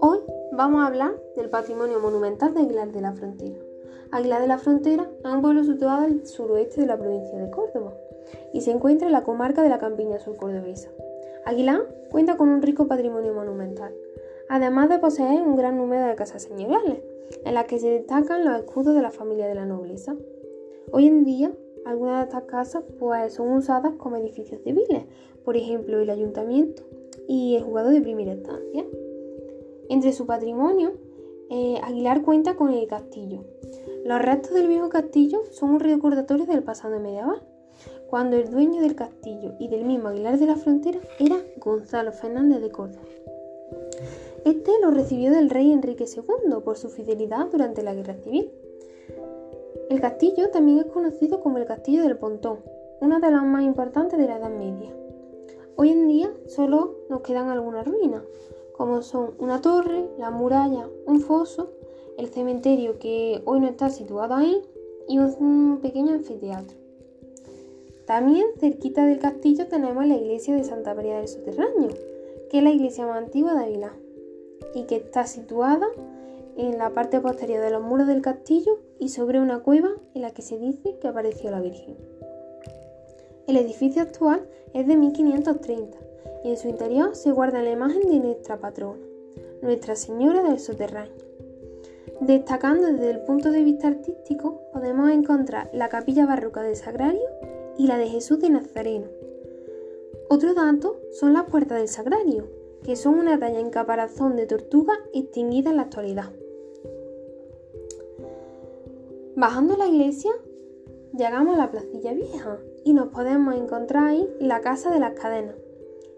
Hoy vamos a hablar del patrimonio monumental de Aguilar de la Frontera. Aguilar de la Frontera es un pueblo situado al suroeste de la provincia de Córdoba y se encuentra en la comarca de la Campiña Sur Cordobesa. Aguilar cuenta con un rico patrimonio monumental, además de poseer un gran número de casas señoriales, en las que se destacan los escudos de la familia de la nobleza. Hoy en día, algunas de estas casas pues, son usadas como edificios civiles, por ejemplo el ayuntamiento y el juzgado de primera instancia. Entre su patrimonio, eh, Aguilar cuenta con el castillo. Los restos del viejo castillo son un recordatorio del pasado medieval, cuando el dueño del castillo y del mismo Aguilar de la Frontera era Gonzalo Fernández de Córdoba. Este lo recibió del rey Enrique II por su fidelidad durante la Guerra Civil. El castillo también es conocido como el Castillo del Pontón, una de las más importantes de la Edad Media. Hoy en día solo nos quedan algunas ruinas, como son una torre, la muralla, un foso, el cementerio que hoy no está situado ahí y un pequeño anfiteatro. También cerquita del castillo tenemos la iglesia de Santa María del Soterraño, que es la iglesia más antigua de Ávila y que está situada en la parte posterior de los muros del castillo y sobre una cueva en la que se dice que apareció la Virgen. El edificio actual es de 1530 y en su interior se guarda la imagen de nuestra patrona, Nuestra Señora del Soterraño. Destacando desde el punto de vista artístico, podemos encontrar la capilla barroca del Sagrario y la de Jesús de Nazareno. Otro dato son las puertas del Sagrario, que son una talla en caparazón de tortuga extinguida en la actualidad. Bajando la iglesia, llegamos a la placilla vieja y nos podemos encontrar ahí la Casa de las Cadenas,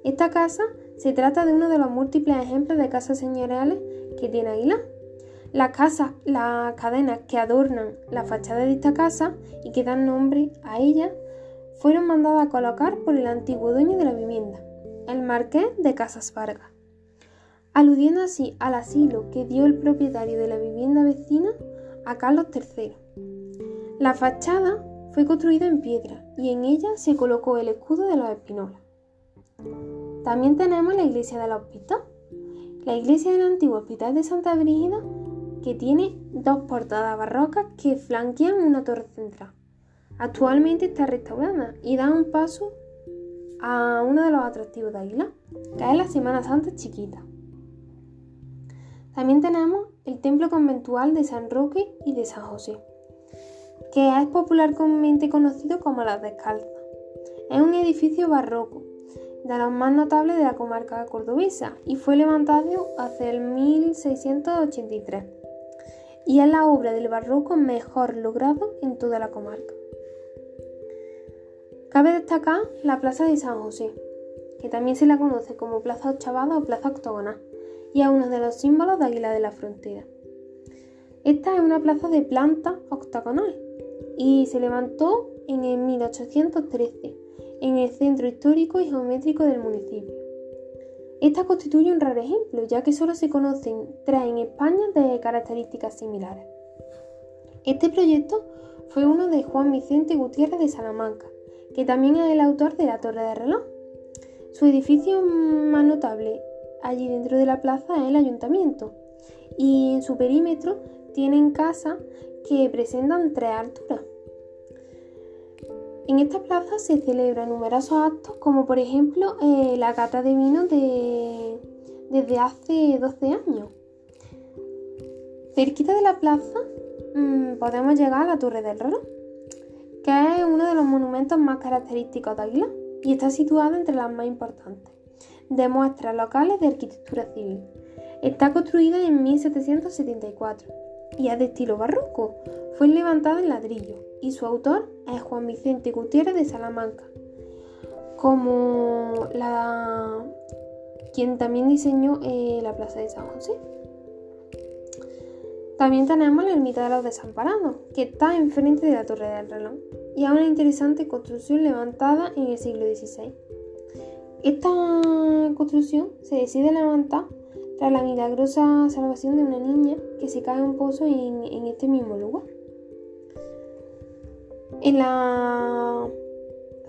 esta casa se trata de uno de los múltiples ejemplos de casas señoriales que tiene Aguilar. Las casas, las cadenas que adornan la fachada de esta casa y que dan nombre a ella, fueron mandadas a colocar por el antiguo dueño de la vivienda, el marqués de Casas Vargas, aludiendo así al asilo que dio el propietario de la vivienda vecina a Carlos III. La fachada fue construida en piedra y en ella se colocó el escudo de los Espinola. También tenemos la iglesia del hospital, la iglesia del antiguo hospital de Santa Brígida, que tiene dos portadas barrocas que flanquean una torre central. Actualmente está restaurada y da un paso a uno de los atractivos de Águila, que es la Semana Santa Chiquita. También tenemos el templo conventual de San Roque y de San José, que es popularmente conocido como las Descalzas. Es un edificio barroco de los más notables de la comarca cordobesa y fue levantado hacia el 1683 y es la obra del barroco mejor logrado en toda la comarca. Cabe destacar la Plaza de San José, que también se la conoce como Plaza Ochavada o Plaza Octogonal, y es uno de los símbolos de Águila de la Frontera. Esta es una plaza de planta octagonal y se levantó en el 1813 en el centro histórico y geométrico del municipio. Esta constituye un raro ejemplo, ya que solo se conocen tres en España de características similares. Este proyecto fue uno de Juan Vicente Gutiérrez de Salamanca, que también es el autor de la Torre de Reloj. Su edificio más notable allí dentro de la plaza es el ayuntamiento, y en su perímetro tienen casas que presentan tres alturas. En esta plaza se celebran numerosos actos, como por ejemplo eh, la cata de vino desde hace 12 años. Cerquita de la plaza mm, podemos llegar a la Torre del Reloj, que es uno de los monumentos más característicos de Águila y está situado entre las más importantes. De muestras locales de arquitectura civil. Está construida en 1774 y es de estilo barroco. Fue levantada en ladrillo y su autor es Juan Vicente Gutiérrez de Salamanca, como la quien también diseñó eh, la Plaza de San José. También tenemos la ermita de los desamparados, que está enfrente de la Torre del Reloj, y es una interesante construcción levantada en el siglo XVI. Esta construcción se decide levantar tras la milagrosa salvación de una niña que se cae en un pozo en este mismo lugar. En la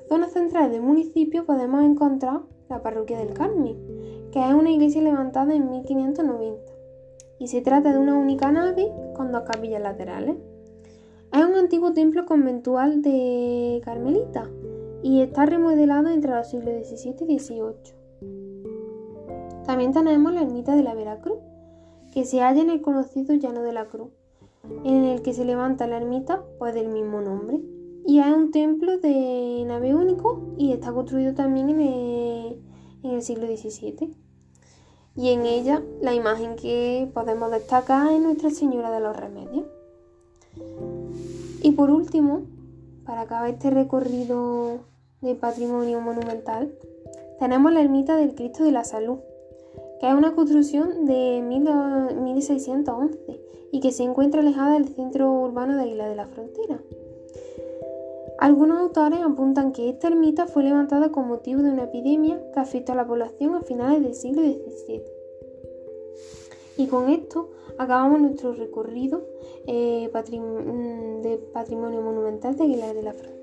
zona central del municipio podemos encontrar la parroquia del Carmen, que es una iglesia levantada en 1590 y se trata de una única nave con dos capillas laterales. Es un antiguo templo conventual de Carmelita y está remodelado entre los siglos XVII y XVIII. También tenemos la ermita de la Veracruz, que se halla en el conocido Llano de la Cruz, en el que se levanta la ermita pues del mismo nombre. Y es un templo de nave único y está construido también en el, en el siglo XVII. Y en ella la imagen que podemos destacar es Nuestra Señora de los Remedios. Y por último, para acabar este recorrido de patrimonio monumental, tenemos la ermita del Cristo de la Salud, que es una construcción de 1611 y que se encuentra alejada del centro urbano de Isla de la Frontera. Algunos autores apuntan que esta ermita fue levantada con motivo de una epidemia que afectó a la población a finales del siglo XVII. Y con esto acabamos nuestro recorrido eh, mm, de patrimonio monumental de Aguilar de la Frontera.